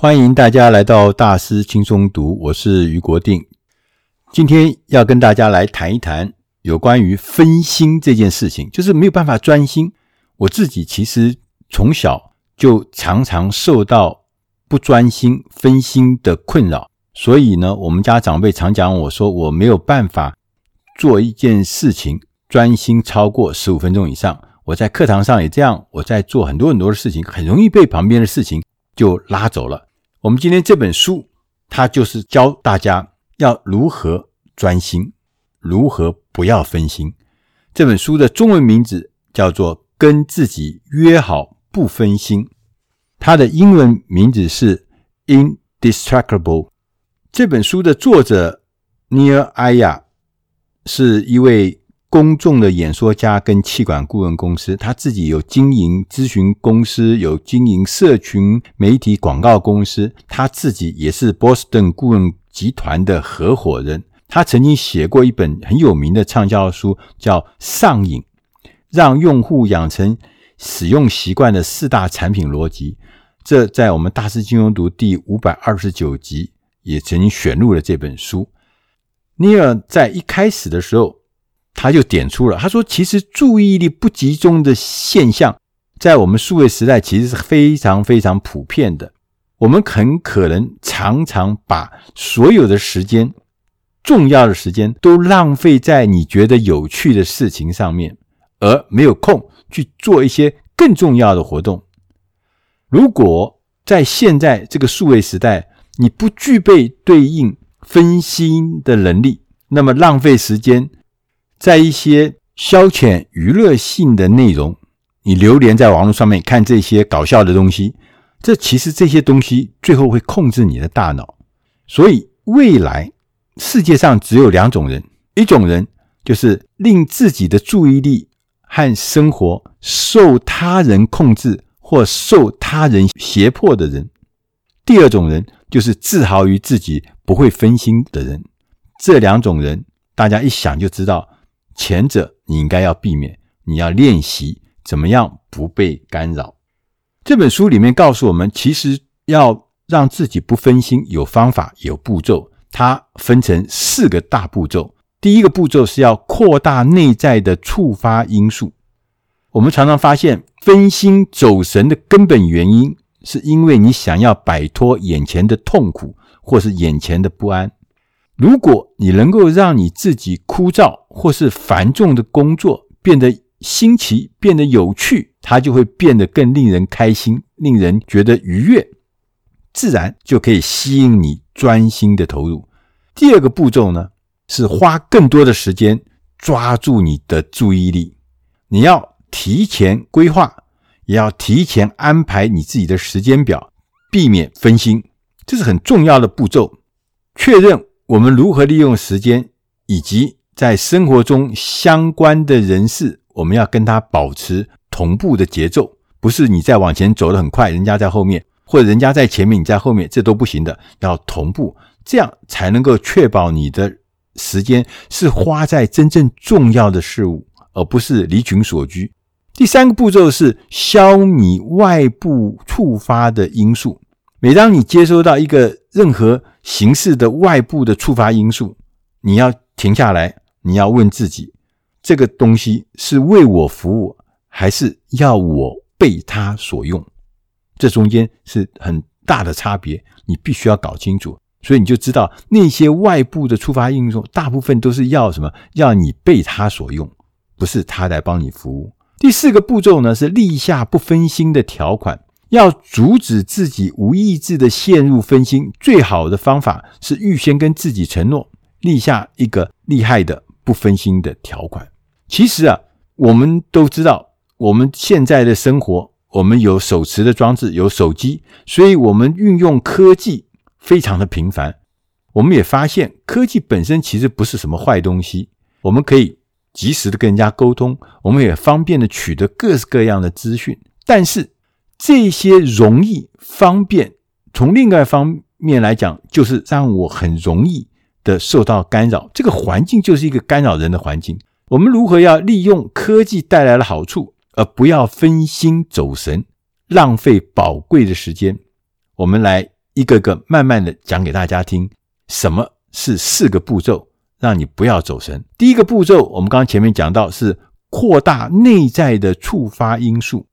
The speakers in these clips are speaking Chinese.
欢迎大家来到大师轻松读，我是余国定。今天要跟大家来谈一谈有关于分心这件事情，就是没有办法专心。我自己其实从小就常常受到不专心、分心的困扰，所以呢，我们家长辈常讲我说我没有办法做一件事情专心超过十五分钟以上。我在课堂上也这样，我在做很多很多的事情，很容易被旁边的事情就拉走了。我们今天这本书，它就是教大家要如何专心，如何不要分心。这本书的中文名字叫做《跟自己约好不分心》，它的英文名字是《Indistractable》。这本书的作者 Nir AYA 是一位。公众的演说家跟气管顾问公司，他自己有经营咨询公司，有经营社群媒体广告公司，他自己也是波士顿顾问集团的合伙人。他曾经写过一本很有名的畅销书，叫《上瘾：让用户养成使用习惯的四大产品逻辑》。这在我们大师金融读第五百二十九集也曾经选入了这本书。尼尔在一开始的时候。他就点出了，他说：“其实注意力不集中的现象，在我们数位时代其实是非常非常普遍的。我们很可能常常把所有的时间、重要的时间都浪费在你觉得有趣的事情上面，而没有空去做一些更重要的活动。如果在现在这个数位时代，你不具备对应分心的能力，那么浪费时间。”在一些消遣娱乐性的内容，你流连在网络上面看这些搞笑的东西，这其实这些东西最后会控制你的大脑。所以未来世界上只有两种人：一种人就是令自己的注意力和生活受他人控制或受他人胁迫的人；第二种人就是自豪于自己不会分心的人。这两种人，大家一想就知道。前者你应该要避免，你要练习怎么样不被干扰。这本书里面告诉我们，其实要让自己不分心，有方法，有步骤。它分成四个大步骤。第一个步骤是要扩大内在的触发因素。我们常常发现，分心走神的根本原因，是因为你想要摆脱眼前的痛苦，或是眼前的不安。如果你能够让你自己枯燥或是繁重的工作变得新奇、变得有趣，它就会变得更令人开心、令人觉得愉悦，自然就可以吸引你专心的投入。第二个步骤呢，是花更多的时间抓住你的注意力。你要提前规划，也要提前安排你自己的时间表，避免分心，这是很重要的步骤。确认。我们如何利用时间，以及在生活中相关的人事，我们要跟他保持同步的节奏，不是你在往前走得很快，人家在后面，或者人家在前面，你在后面，这都不行的，要同步，这样才能够确保你的时间是花在真正重要的事物，而不是离群索居。第三个步骤是消弭外部触发的因素。每当你接收到一个任何形式的外部的触发因素，你要停下来，你要问自己：这个东西是为我服务，还是要我被它所用？这中间是很大的差别，你必须要搞清楚。所以你就知道，那些外部的触发应用，大部分都是要什么？要你被它所用，不是它来帮你服务。第四个步骤呢，是立下不分心的条款。要阻止自己无意识的陷入分心，最好的方法是预先跟自己承诺，立下一个厉害的不分心的条款。其实啊，我们都知道，我们现在的生活，我们有手持的装置，有手机，所以我们运用科技非常的频繁。我们也发现，科技本身其实不是什么坏东西，我们可以及时的跟人家沟通，我们也方便的取得各式各样的资讯，但是。这些容易方便，从另外一方面来讲，就是让我很容易的受到干扰。这个环境就是一个干扰人的环境。我们如何要利用科技带来的好处，而不要分心走神，浪费宝贵的时间？我们来一个个慢慢的讲给大家听，什么是四个步骤，让你不要走神。第一个步骤，我们刚刚前面讲到是扩大内在的触发因素。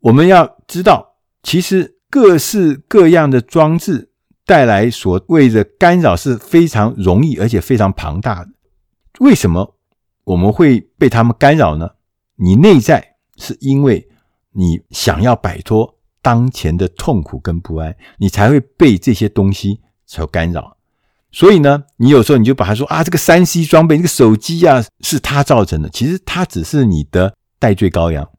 我们要知道，其实各式各样的装置带来所谓的干扰是非常容易而且非常庞大的。为什么我们会被他们干扰呢？你内在是因为你想要摆脱。当前的痛苦跟不安，你才会被这些东西所干扰。所以呢，你有时候你就把它说啊，这个三 C 装备，这个手机啊，是它造成的。其实它只是你的代罪羔羊。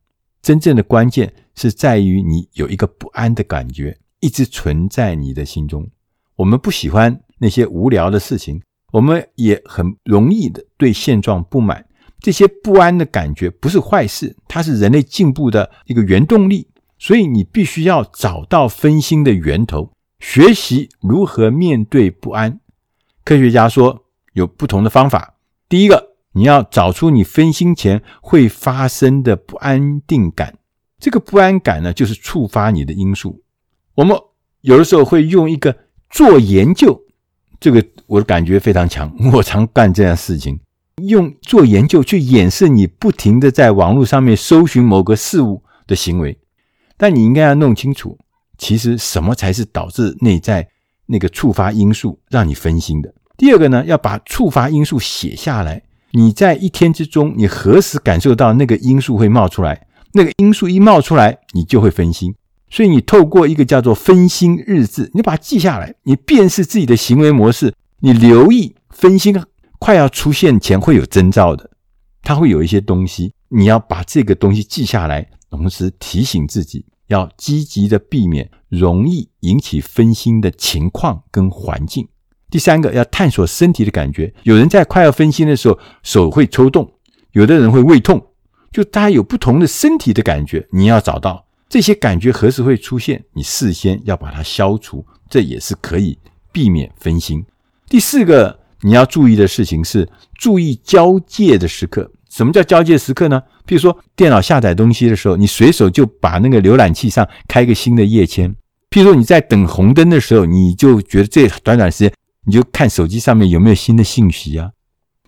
真正的关键是在于你有一个不安的感觉一直存在你的心中。我们不喜欢那些无聊的事情，我们也很容易的对现状不满。这些不安的感觉不是坏事，它是人类进步的一个原动力。所以你必须要找到分心的源头，学习如何面对不安。科学家说有不同的方法。第一个，你要找出你分心前会发生的不安定感。这个不安感呢，就是触发你的因素。我们有的时候会用一个做研究，这个我的感觉非常强。我常干这样事情，用做研究去掩饰你不停地在网络上面搜寻某个事物的行为。但你应该要弄清楚，其实什么才是导致内在那个触发因素让你分心的。第二个呢，要把触发因素写下来。你在一天之中，你何时感受到那个因素会冒出来？那个因素一冒出来，你就会分心。所以你透过一个叫做分心日志，你把它记下来，你辨识自己的行为模式，你留意分心快要出现前会有征兆的，它会有一些东西，你要把这个东西记下来。同时提醒自己要积极的避免容易引起分心的情况跟环境。第三个，要探索身体的感觉。有人在快要分心的时候手会抽动，有的人会胃痛，就大家有不同的身体的感觉。你要找到这些感觉何时会出现，你事先要把它消除，这也是可以避免分心。第四个，你要注意的事情是注意交界的时刻。什么叫交界时刻呢？譬如说，电脑下载东西的时候，你随手就把那个浏览器上开个新的页签。譬如说，你在等红灯的时候，你就觉得这短短时间，你就看手机上面有没有新的信息啊。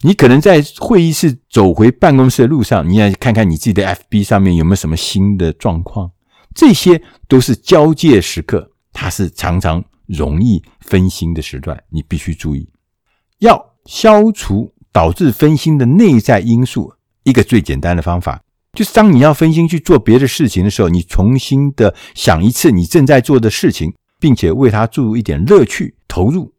你可能在会议室走回办公室的路上，你要看看你自己的 FB 上面有没有什么新的状况。这些都是交界时刻，它是常常容易分心的时段，你必须注意，要消除导致分心的内在因素。一个最简单的方法，就是当你要分心去做别的事情的时候，你重新的想一次你正在做的事情，并且为它注入一点乐趣，投入，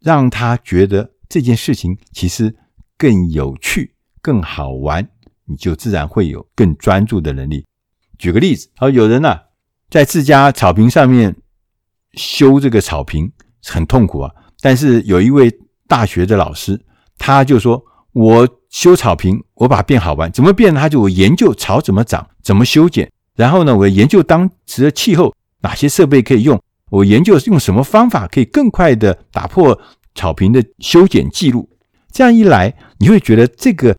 让他觉得这件事情其实更有趣、更好玩，你就自然会有更专注的能力。举个例子，好，有人呢、在自家草坪上面修这个草坪很痛苦啊，但是有一位大学的老师，他就说。我修草坪，我把它变好玩，怎么变？他就我研究草怎么长，怎么修剪，然后呢，我研究当时的气候，哪些设备可以用，我研究用什么方法可以更快的打破草坪的修剪记录。这样一来，你会觉得这个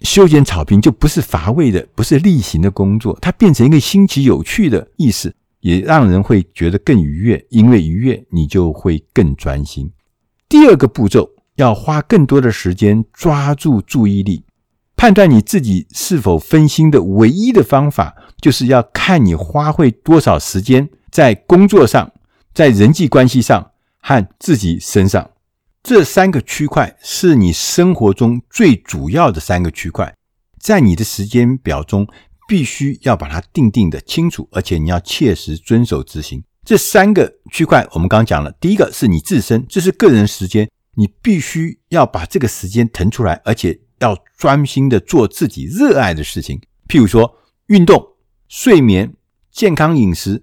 修剪草坪就不是乏味的，不是例行的工作，它变成一个新奇有趣的意思，也让人会觉得更愉悦。因为愉悦，你就会更专心。第二个步骤。要花更多的时间抓住注意力，判断你自己是否分心的唯一的方法，就是要看你花费多少时间在工作上、在人际关系上和自己身上。这三个区块是你生活中最主要的三个区块，在你的时间表中必须要把它定定的清楚，而且你要切实遵守执行。这三个区块我们刚刚讲了，第一个是你自身，这是个人时间。你必须要把这个时间腾出来，而且要专心的做自己热爱的事情，譬如说运动、睡眠、健康饮食、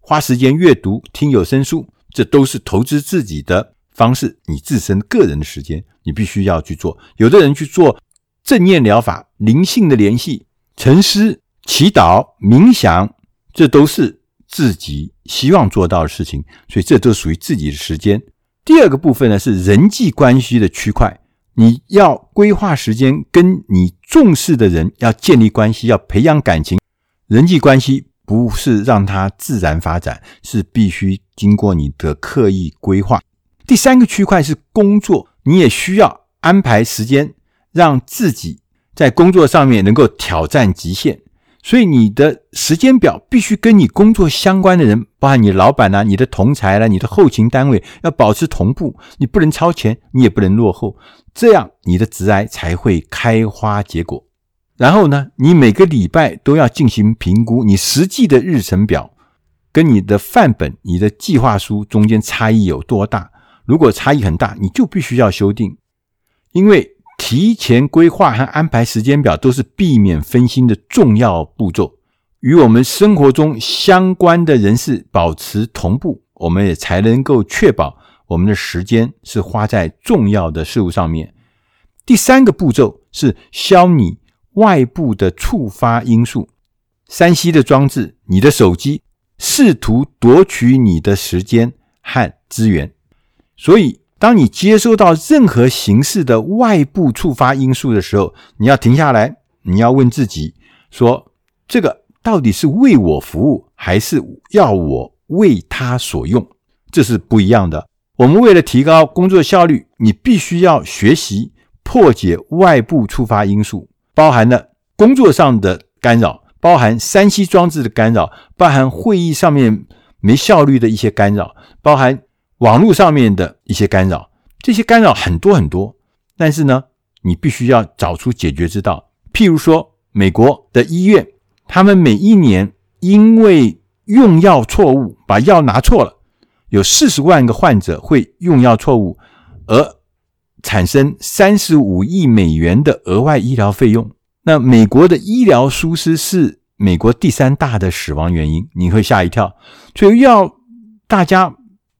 花时间阅读、听有声书，这都是投资自己的方式。你自身个人的时间，你必须要去做。有的人去做正念疗法、灵性的联系、沉思、祈祷、冥想，这都是自己希望做到的事情，所以这都属于自己的时间。第二个部分呢，是人际关系的区块，你要规划时间，跟你重视的人要建立关系，要培养感情。人际关系不是让它自然发展，是必须经过你的刻意规划。第三个区块是工作，你也需要安排时间，让自己在工作上面能够挑战极限。所以你的时间表必须跟你工作相关的人，包含你老板啊、你的同才啦、你的后勤单位，要保持同步。你不能超前，你也不能落后，这样你的职癌才会开花结果。然后呢，你每个礼拜都要进行评估，你实际的日程表跟你的范本、你的计划书中间差异有多大。如果差异很大，你就必须要修订，因为。提前规划和安排时间表都是避免分心的重要步骤。与我们生活中相关的人事保持同步，我们也才能够确保我们的时间是花在重要的事物上面。第三个步骤是消弭外部的触发因素，3C 的装置，你的手机试图夺取你的时间和资源，所以。当你接收到任何形式的外部触发因素的时候，你要停下来，你要问自己说：这个到底是为我服务，还是要我为他所用？这是不一样的。我们为了提高工作效率，你必须要学习破解外部触发因素，包含了工作上的干扰，包含三 C 装置的干扰，包含会议上面没效率的一些干扰，包含。网络上面的一些干扰，这些干扰很多很多，但是呢，你必须要找出解决之道。譬如说，美国的医院，他们每一年因为用药错误，把药拿错了，有四十万个患者会用药错误，而产生三十五亿美元的额外医疗费用。那美国的医疗疏失是美国第三大的死亡原因，你会吓一跳。所以要大家。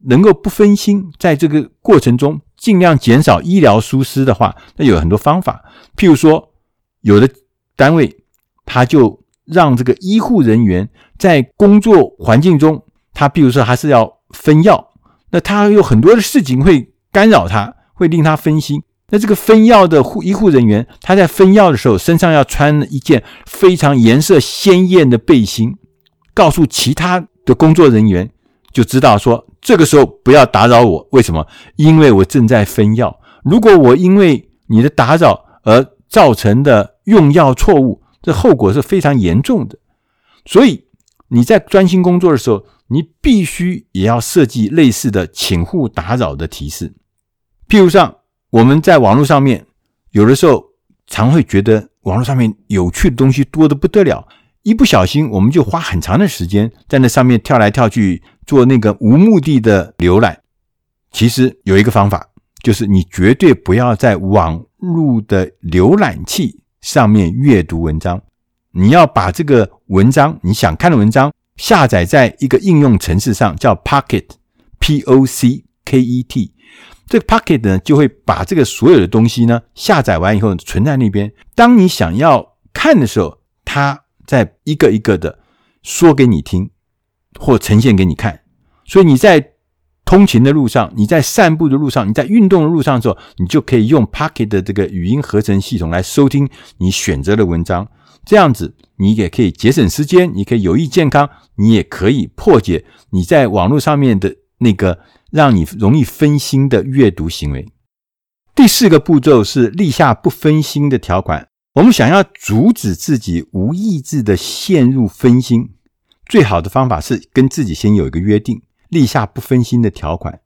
能够不分心，在这个过程中尽量减少医疗疏失的话，那有很多方法。譬如说，有的单位他就让这个医护人员在工作环境中，他比如说他是要分药，那他有很多的事情会干扰他，会令他分心。那这个分药的护医护人员，他在分药的时候，身上要穿一件非常颜色鲜艳的背心，告诉其他的工作人员。就知道说，这个时候不要打扰我。为什么？因为我正在分药。如果我因为你的打扰而造成的用药错误，这后果是非常严重的。所以你在专心工作的时候，你必须也要设计类似的“请勿打扰”的提示。譬如像我们在网络上面，有的时候常会觉得网络上面有趣的东西多得不得了，一不小心我们就花很长的时间在那上面跳来跳去。做那个无目的的浏览，其实有一个方法，就是你绝对不要在网络的浏览器上面阅读文章。你要把这个文章，你想看的文章，下载在一个应用程式上，叫 Pocket，P-O-C-K-E-T。这个 Pocket 呢，就会把这个所有的东西呢下载完以后存在那边。当你想要看的时候，它再一个一个的说给你听。或呈现给你看，所以你在通勤的路上，你在散步的路上，你在运动的路上的时候，你就可以用 Pocket 的这个语音合成系统来收听你选择的文章。这样子，你也可以节省时间，你可以有益健康，你也可以破解你在网络上面的那个让你容易分心的阅读行为。第四个步骤是立下不分心的条款。我们想要阻止自己无意志的陷入分心。最好的方法是跟自己先有一个约定，立下不分心的条款，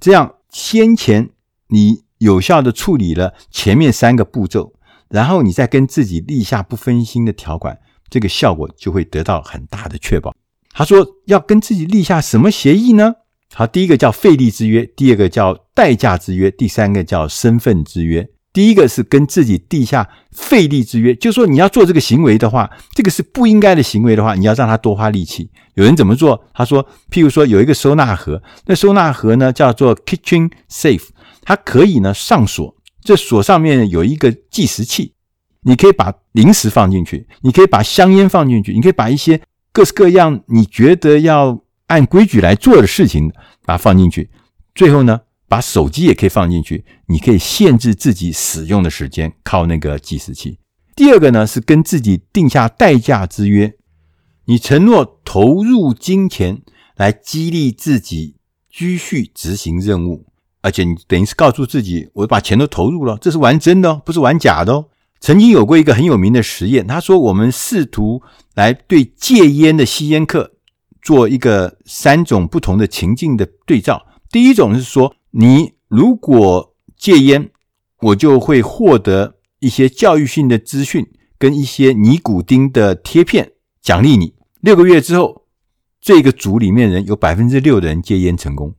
这样先前你有效的处理了前面三个步骤，然后你再跟自己立下不分心的条款，这个效果就会得到很大的确保。他说要跟自己立下什么协议呢？好，第一个叫费力之约，第二个叫代价之约，第三个叫身份之约。第一个是跟自己立下费力之约，就是说你要做这个行为的话，这个是不应该的行为的话，你要让他多花力气。有人怎么做？他说，譬如说有一个收纳盒，那收纳盒呢叫做 Kitchen Safe，它可以呢上锁，这锁上面有一个计时器，你可以把零食放进去，你可以把香烟放进去，你可以把一些各式各样你觉得要按规矩来做的事情把它放进去，最后呢。把手机也可以放进去，你可以限制自己使用的时间，靠那个计时器。第二个呢，是跟自己定下代价之约，你承诺投入金钱来激励自己继续执行任务，而且你等于是告诉自己，我把钱都投入了，这是玩真的哦，不是玩假的哦。曾经有过一个很有名的实验，他说我们试图来对戒烟的吸烟客做一个三种不同的情境的对照。第一种是说，你如果戒烟，我就会获得一些教育性的资讯跟一些尼古丁的贴片奖励你。六个月之后，这个组里面人有百分之六的人戒烟成功。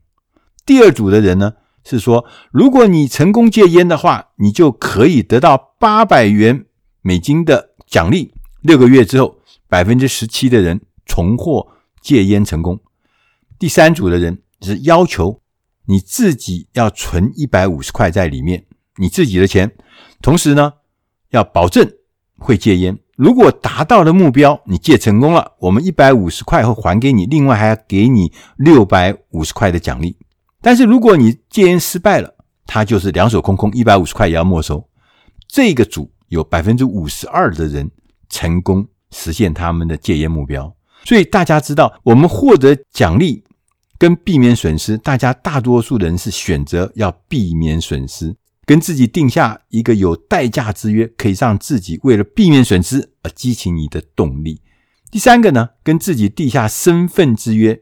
第二组的人呢，是说，如果你成功戒烟的话，你就可以得到八百元美金的奖励。六个月之后，百分之十七的人重获戒烟成功。第三组的人是要求你自己要存一百五十块在里面，你自己的钱，同时呢，要保证会戒烟。如果达到了目标，你戒成功了，我们一百五十块会还给你，另外还要给你六百五十块的奖励。但是如果你戒烟失败了，他就是两手空空，一百五十块也要没收。这个组有百分之五十二的人成功实现他们的戒烟目标。所以大家知道，我们获得奖励跟避免损失，大家大多数人是选择要避免损失，跟自己定下一个有代价之约，可以让自己为了避免损失而激起你的动力。第三个呢，跟自己定下身份之约。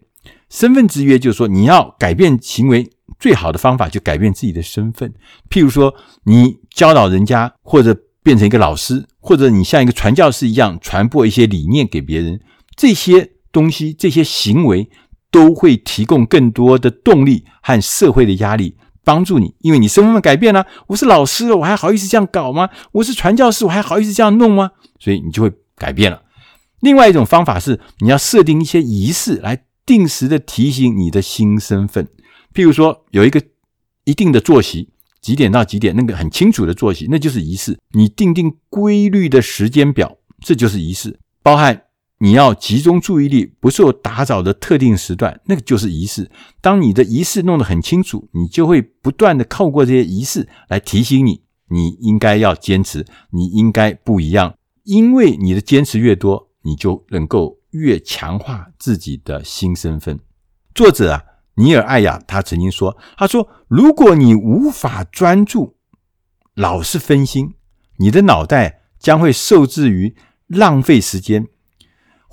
身份之约就是说，你要改变行为，最好的方法就改变自己的身份。譬如说，你教导人家，或者变成一个老师，或者你像一个传教士一样传播一些理念给别人，这些东西、这些行为都会提供更多的动力和社会的压力，帮助你。因为你身份改变了，我是老师，我还好意思这样搞吗？我是传教士，我还好意思这样弄吗？所以你就会改变了。另外一种方法是，你要设定一些仪式来。定时的提醒你的新身份，譬如说有一个一定的作息，几点到几点，那个很清楚的作息，那就是仪式。你定定规律的时间表，这就是仪式。包含你要集中注意力，不受打扰的特定时段，那个就是仪式。当你的仪式弄得很清楚，你就会不断的透过这些仪式来提醒你，你应该要坚持，你应该不一样。因为你的坚持越多，你就能够。越强化自己的新身份。作者啊，尼尔艾雅他曾经说：“他说，如果你无法专注，老是分心，你的脑袋将会受制于浪费时间，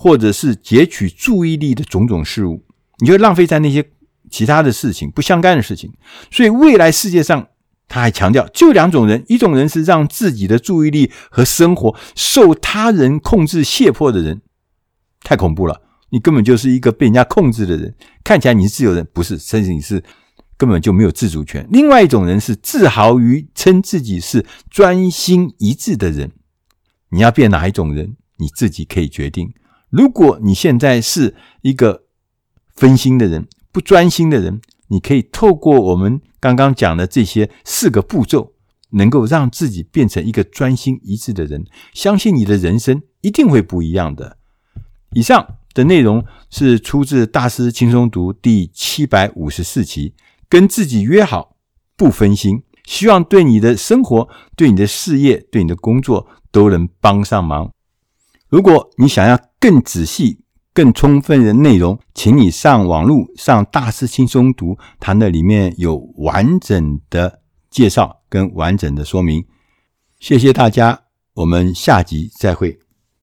或者是截取注意力的种种事物，你就浪费在那些其他的事情、不相干的事情。所以，未来世界上，他还强调，就两种人：一种人是让自己的注意力和生活受他人控制胁迫的人。”太恐怖了！你根本就是一个被人家控制的人，看起来你是自由人，不是，甚至你是根本就没有自主权。另外一种人是自豪于称自己是专心一致的人。你要变哪一种人，你自己可以决定。如果你现在是一个分心的人、不专心的人，你可以透过我们刚刚讲的这些四个步骤，能够让自己变成一个专心一致的人。相信你的人生一定会不一样的。以上的内容是出自《大师轻松读》第七百五十四期，跟自己约好不分心，希望对你的生活、对你的事业、对你的工作都能帮上忙。如果你想要更仔细、更充分的内容，请你上网络上《大师轻松读》，它那里面有完整的介绍跟完整的说明。谢谢大家，我们下集再会。